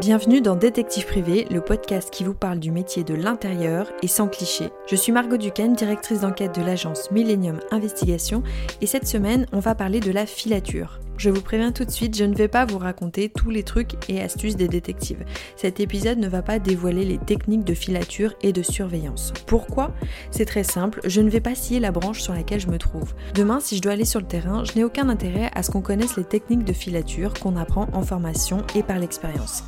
Bienvenue dans Détective Privé, le podcast qui vous parle du métier de l'intérieur et sans cliché. Je suis Margot Duquesne, directrice d'enquête de l'agence Millennium Investigation, et cette semaine, on va parler de la filature. Je vous préviens tout de suite, je ne vais pas vous raconter tous les trucs et astuces des détectives. Cet épisode ne va pas dévoiler les techniques de filature et de surveillance. Pourquoi? C'est très simple, je ne vais pas scier la branche sur laquelle je me trouve. Demain, si je dois aller sur le terrain, je n'ai aucun intérêt à ce qu'on connaisse les techniques de filature qu'on apprend en formation et par l'expérience.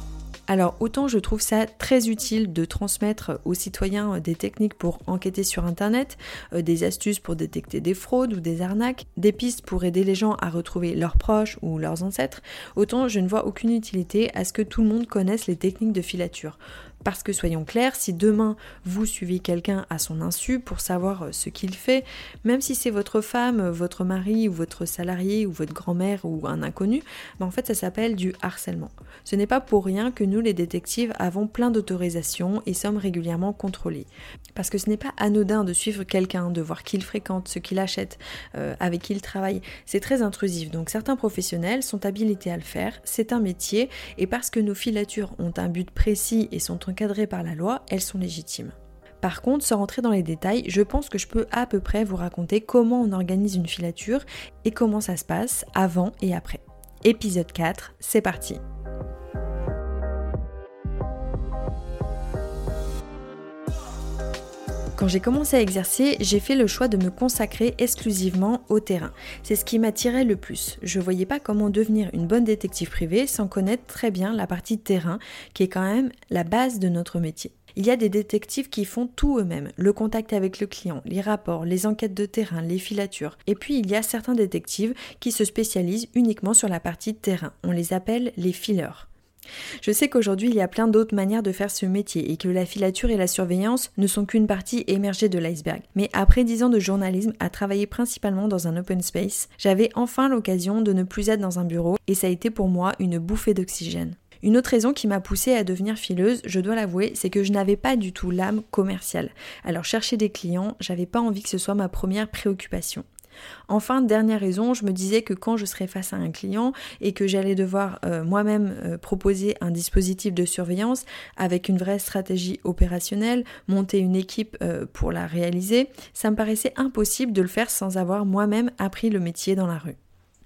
Alors autant je trouve ça très utile de transmettre aux citoyens euh, des techniques pour enquêter sur Internet, euh, des astuces pour détecter des fraudes ou des arnaques, des pistes pour aider les gens à retrouver leurs proches ou leurs ancêtres, autant je ne vois aucune utilité à ce que tout le monde connaisse les techniques de filature. Parce que soyons clairs, si demain vous suivez quelqu'un à son insu pour savoir euh, ce qu'il fait, même si c'est votre femme, votre mari ou votre salarié ou votre grand-mère ou un inconnu, ben en fait ça s'appelle du harcèlement. Ce n'est pas pour rien que nous les détectives avons plein d'autorisations et sommes régulièrement contrôlés. Parce que ce n'est pas anodin de suivre quelqu'un, de voir qui il fréquente, ce qu'il achète, euh, avec qui il travaille. C'est très intrusif. Donc certains professionnels sont habilités à le faire, c'est un métier, et parce que nos filatures ont un but précis et sont encadrées par la loi, elles sont légitimes. Par contre, sans rentrer dans les détails, je pense que je peux à peu près vous raconter comment on organise une filature et comment ça se passe avant et après. Épisode 4, c'est parti. Quand j'ai commencé à exercer, j'ai fait le choix de me consacrer exclusivement au terrain. C'est ce qui m'attirait le plus. Je voyais pas comment devenir une bonne détective privée sans connaître très bien la partie terrain, qui est quand même la base de notre métier. Il y a des détectives qui font tout eux-mêmes, le contact avec le client, les rapports, les enquêtes de terrain, les filatures. Et puis il y a certains détectives qui se spécialisent uniquement sur la partie terrain. On les appelle les fileurs. Je sais qu'aujourd'hui il y a plein d'autres manières de faire ce métier et que la filature et la surveillance ne sont qu'une partie émergée de l'iceberg. Mais après dix ans de journalisme à travailler principalement dans un open space, j'avais enfin l'occasion de ne plus être dans un bureau et ça a été pour moi une bouffée d'oxygène. Une autre raison qui m'a poussée à devenir fileuse, je dois l'avouer, c'est que je n'avais pas du tout l'âme commerciale. Alors chercher des clients, j'avais pas envie que ce soit ma première préoccupation. Enfin, dernière raison, je me disais que quand je serais face à un client et que j'allais devoir euh, moi-même euh, proposer un dispositif de surveillance avec une vraie stratégie opérationnelle, monter une équipe euh, pour la réaliser, ça me paraissait impossible de le faire sans avoir moi-même appris le métier dans la rue.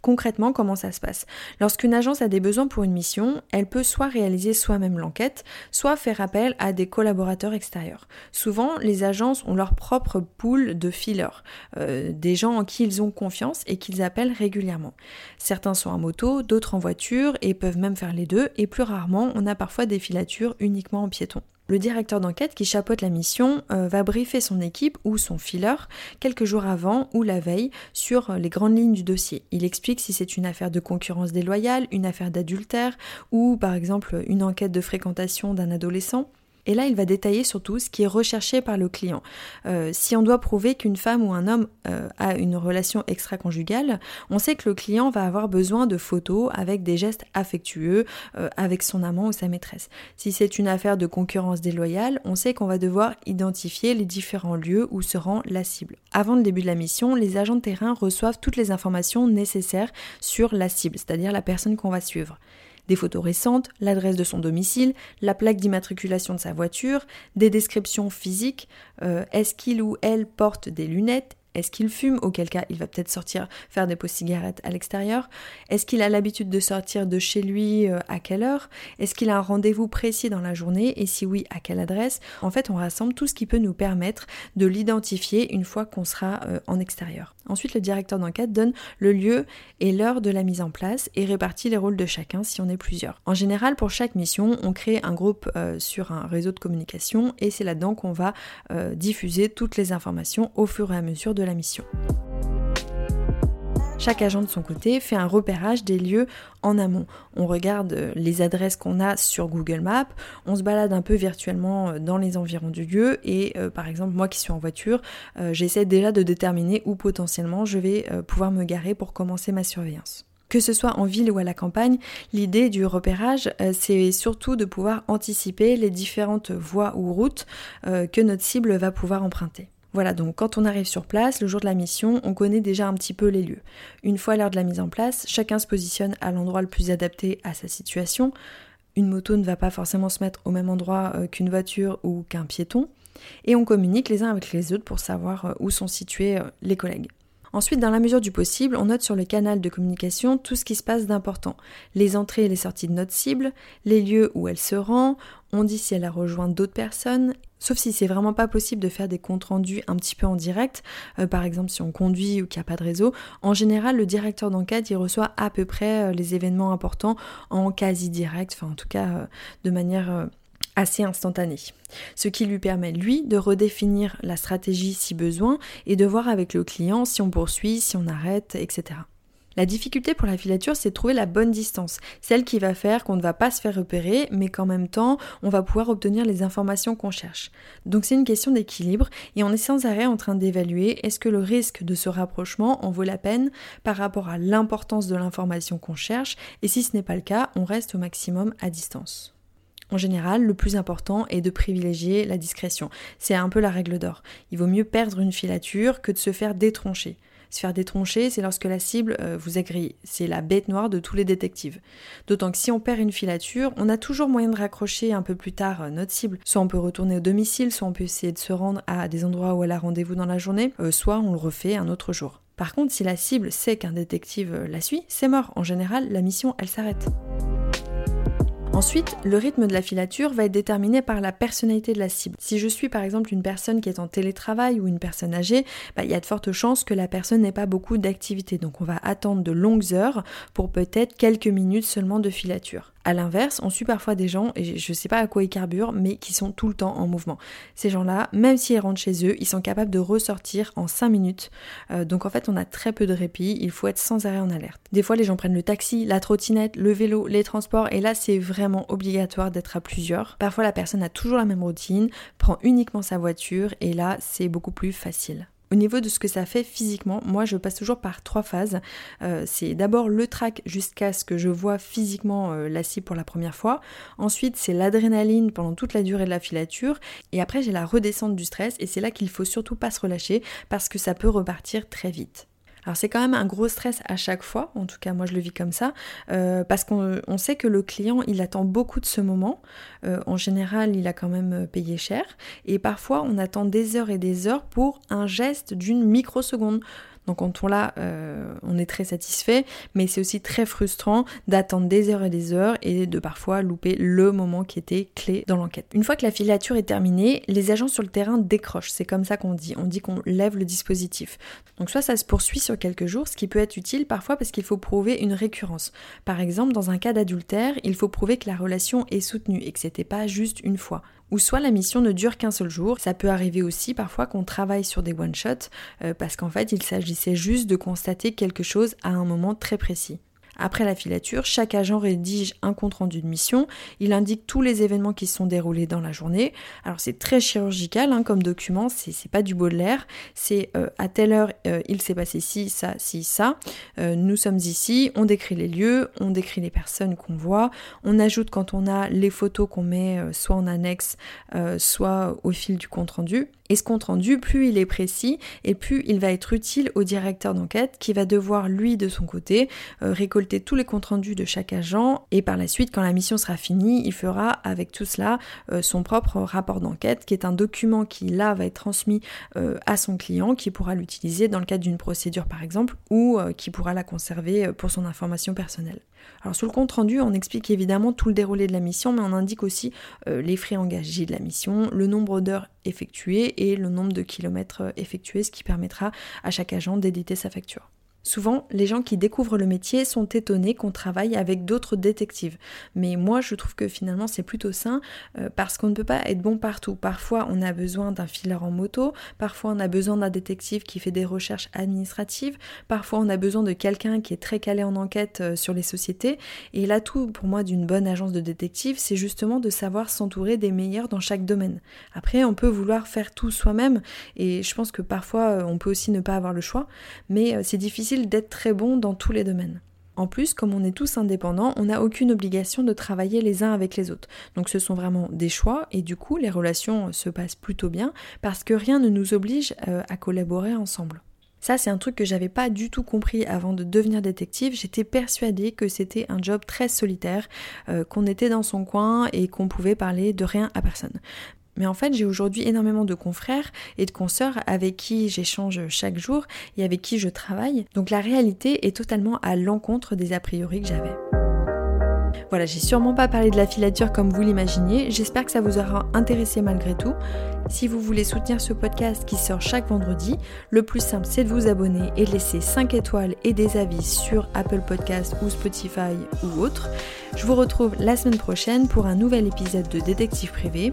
Concrètement, comment ça se passe Lorsqu'une agence a des besoins pour une mission, elle peut soit réaliser soi-même l'enquête, soit faire appel à des collaborateurs extérieurs. Souvent, les agences ont leur propre pool de fileurs, euh, des gens en qui ils ont confiance et qu'ils appellent régulièrement. Certains sont en moto, d'autres en voiture et peuvent même faire les deux, et plus rarement, on a parfois des filatures uniquement en piéton. Le directeur d'enquête qui chapeaute la mission euh, va briefer son équipe ou son fileur quelques jours avant ou la veille sur les grandes lignes du dossier. Il explique si c'est une affaire de concurrence déloyale, une affaire d'adultère ou par exemple une enquête de fréquentation d'un adolescent. Et là, il va détailler surtout ce qui est recherché par le client. Euh, si on doit prouver qu'une femme ou un homme euh, a une relation extra-conjugale, on sait que le client va avoir besoin de photos avec des gestes affectueux euh, avec son amant ou sa maîtresse. Si c'est une affaire de concurrence déloyale, on sait qu'on va devoir identifier les différents lieux où se rend la cible. Avant le début de la mission, les agents de terrain reçoivent toutes les informations nécessaires sur la cible, c'est-à-dire la personne qu'on va suivre des photos récentes, l'adresse de son domicile, la plaque d'immatriculation de sa voiture, des descriptions physiques, euh, est-ce qu'il ou elle porte des lunettes, est-ce qu'il fume? Auquel cas, il va peut-être sortir faire des pots cigarettes à l'extérieur. Est-ce qu'il a l'habitude de sortir de chez lui euh, À quelle heure? Est-ce qu'il a un rendez-vous précis dans la journée? Et si oui, à quelle adresse? En fait, on rassemble tout ce qui peut nous permettre de l'identifier une fois qu'on sera euh, en extérieur. Ensuite, le directeur d'enquête donne le lieu et l'heure de la mise en place et répartit les rôles de chacun si on est plusieurs. En général, pour chaque mission, on crée un groupe euh, sur un réseau de communication et c'est là-dedans qu'on va diffuser toutes les informations au fur et à mesure de la mission. Chaque agent de son côté fait un repérage des lieux en amont. On regarde euh, les adresses qu'on a sur Google Maps, on se balade un peu virtuellement euh, dans les environs du lieu et euh, par exemple moi qui suis en voiture, j'essaie déjà de déterminer où potentiellement je vais pouvoir me garer pour commencer ma surveillance. Que ce soit en ville ou à la campagne, l'idée du repérage, c'est surtout de pouvoir anticiper les différentes voies ou routes que notre cible va pouvoir emprunter. Voilà, donc quand on arrive sur place, le jour de la mission, on connaît déjà un petit peu les lieux. Une fois l'heure de la mise en place, chacun se positionne à l'endroit le plus adapté à sa situation. Une moto ne va pas forcément se mettre au même endroit euh, qu'une voiture ou qu'un piéton. Et on communique les uns avec les autres pour savoir euh, où sont situés euh, les collègues. Ensuite, dans la mesure du possible, on note sur le canal de communication tout ce qui se passe d'important. Les entrées et les sorties de notre cible, les lieux où elle se rend, on dit si elle a rejoint d'autres personnes, sauf si c'est vraiment pas possible de faire des comptes rendus un petit peu en direct, euh, par exemple si on conduit ou qu'il n'y a pas de réseau. En général, le directeur d'enquête, il reçoit à peu près euh, les événements importants en quasi direct, enfin en tout cas euh, de manière assez instantané. Ce qui lui permet, lui, de redéfinir la stratégie si besoin et de voir avec le client si on poursuit, si on arrête, etc. La difficulté pour la filature, c'est de trouver la bonne distance, celle qui va faire qu'on ne va pas se faire repérer, mais qu'en même temps, on va pouvoir obtenir les informations qu'on cherche. Donc c'est une question d'équilibre, et on est sans arrêt en train d'évaluer est-ce que le risque de ce rapprochement en vaut la peine par rapport à l'importance de l'information qu'on cherche, et si ce n'est pas le cas, on reste au maximum à distance. En général, le plus important est de privilégier la discrétion. C'est un peu la règle d'or. Il vaut mieux perdre une filature que de se faire détroncher. Se faire détroncher, c'est lorsque la cible euh, vous a grillé. C'est la bête noire de tous les détectives. D'autant que si on perd une filature, on a toujours moyen de raccrocher un peu plus tard euh, notre cible. Soit on peut retourner au domicile, soit on peut essayer de se rendre à des endroits où elle a rendez-vous dans la journée, euh, soit on le refait un autre jour. Par contre, si la cible sait qu'un détective la suit, c'est mort. En général, la mission, elle s'arrête. Ensuite, le rythme de la filature va être déterminé par la personnalité de la cible. Si je suis par exemple une personne qui est en télétravail ou une personne âgée, bah, il y a de fortes chances que la personne n'ait pas beaucoup d'activité. Donc on va attendre de longues heures pour peut-être quelques minutes seulement de filature. A l'inverse, on suit parfois des gens, et je sais pas à quoi ils carburent, mais qui sont tout le temps en mouvement. Ces gens-là, même s'ils rentrent chez eux, ils sont capables de ressortir en 5 minutes. Euh, donc en fait, on a très peu de répit, il faut être sans arrêt en alerte. Des fois, les gens prennent le taxi, la trottinette, le vélo, les transports, et là, c'est vraiment obligatoire d'être à plusieurs. Parfois, la personne a toujours la même routine, prend uniquement sa voiture, et là, c'est beaucoup plus facile. Au niveau de ce que ça fait physiquement, moi je passe toujours par trois phases. Euh, c'est d'abord le track jusqu'à ce que je vois physiquement euh, la cible pour la première fois. Ensuite c'est l'adrénaline pendant toute la durée de la filature. Et après j'ai la redescente du stress et c'est là qu'il faut surtout pas se relâcher parce que ça peut repartir très vite. Alors c'est quand même un gros stress à chaque fois, en tout cas moi je le vis comme ça, euh, parce qu'on sait que le client il attend beaucoup de ce moment. Euh, en général il a quand même euh, payé cher et parfois on attend des heures et des heures pour un geste d'une microseconde. Donc quand on l'a, on est très satisfait, mais c'est aussi très frustrant d'attendre des heures et des heures et de parfois louper le moment qui était clé dans l'enquête. Une fois que la filature est terminée, les agents sur le terrain décrochent, c'est comme ça qu'on dit, on dit qu'on lève le dispositif. Donc soit ça se poursuit sur quelques jours, ce qui peut être utile parfois parce qu'il faut prouver une récurrence. Par exemple, dans un cas d'adultère, il faut prouver que la relation est soutenue et que c'était pas juste une fois ou soit la mission ne dure qu'un seul jour. Ça peut arriver aussi parfois qu'on travaille sur des one-shots euh, parce qu'en fait il s'agissait juste de constater quelque chose à un moment très précis. Après la filature, chaque agent rédige un compte-rendu de mission. Il indique tous les événements qui se sont déroulés dans la journée. Alors c'est très chirurgical hein, comme document, c'est pas du l'air. C'est euh, à telle heure euh, il s'est passé ci, ça, ci, ça. Euh, nous sommes ici, on décrit les lieux, on décrit les personnes qu'on voit. On ajoute quand on a les photos qu'on met soit en annexe, soit au fil du compte-rendu. Et ce compte rendu, plus il est précis et plus il va être utile au directeur d'enquête qui va devoir, lui, de son côté, euh, récolter tous les comptes rendus de chaque agent et par la suite, quand la mission sera finie, il fera avec tout cela euh, son propre rapport d'enquête qui est un document qui, là, va être transmis euh, à son client qui pourra l'utiliser dans le cadre d'une procédure, par exemple, ou qui pourra la conserver pour son information personnelle. Alors sur le compte rendu, on explique évidemment tout le déroulé de la mission, mais on indique aussi euh, les frais engagés de la mission, le nombre d'heures effectuées et le nombre de kilomètres euh, effectués, ce qui permettra à chaque agent d'éditer sa facture. Souvent, les gens qui découvrent le métier sont étonnés qu'on travaille avec d'autres détectives. Mais moi, je trouve que finalement, c'est plutôt sain euh, parce qu'on ne peut pas être bon partout. Parfois, on a besoin d'un fileur en moto, parfois, on a besoin d'un détective qui fait des recherches administratives, parfois, on a besoin de quelqu'un qui est très calé en enquête euh, sur les sociétés. Et là, tout pour moi d'une bonne agence de détective, c'est justement de savoir s'entourer des meilleurs dans chaque domaine. Après, on peut vouloir faire tout soi-même et je pense que parfois, euh, on peut aussi ne pas avoir le choix, mais c'est difficile d'être très bon dans tous les domaines. En plus, comme on est tous indépendants, on n'a aucune obligation de travailler les uns avec les autres. Donc ce sont vraiment des choix et du coup les relations se passent plutôt bien parce que rien ne nous oblige euh, à collaborer ensemble. Ça, c'est un truc que j'avais pas du tout compris avant de devenir détective. J'étais persuadée que c'était un job très solitaire, euh, qu'on était dans son coin et qu'on pouvait parler de rien à personne. Mais en fait, j'ai aujourd'hui énormément de confrères et de consoeurs avec qui j'échange chaque jour et avec qui je travaille. Donc la réalité est totalement à l'encontre des a priori que j'avais. Voilà, j'ai sûrement pas parlé de la filature comme vous l'imaginiez. J'espère que ça vous aura intéressé malgré tout. Si vous voulez soutenir ce podcast qui sort chaque vendredi, le plus simple c'est de vous abonner et de laisser 5 étoiles et des avis sur Apple Podcast ou Spotify ou autre. Je vous retrouve la semaine prochaine pour un nouvel épisode de Détective Privé.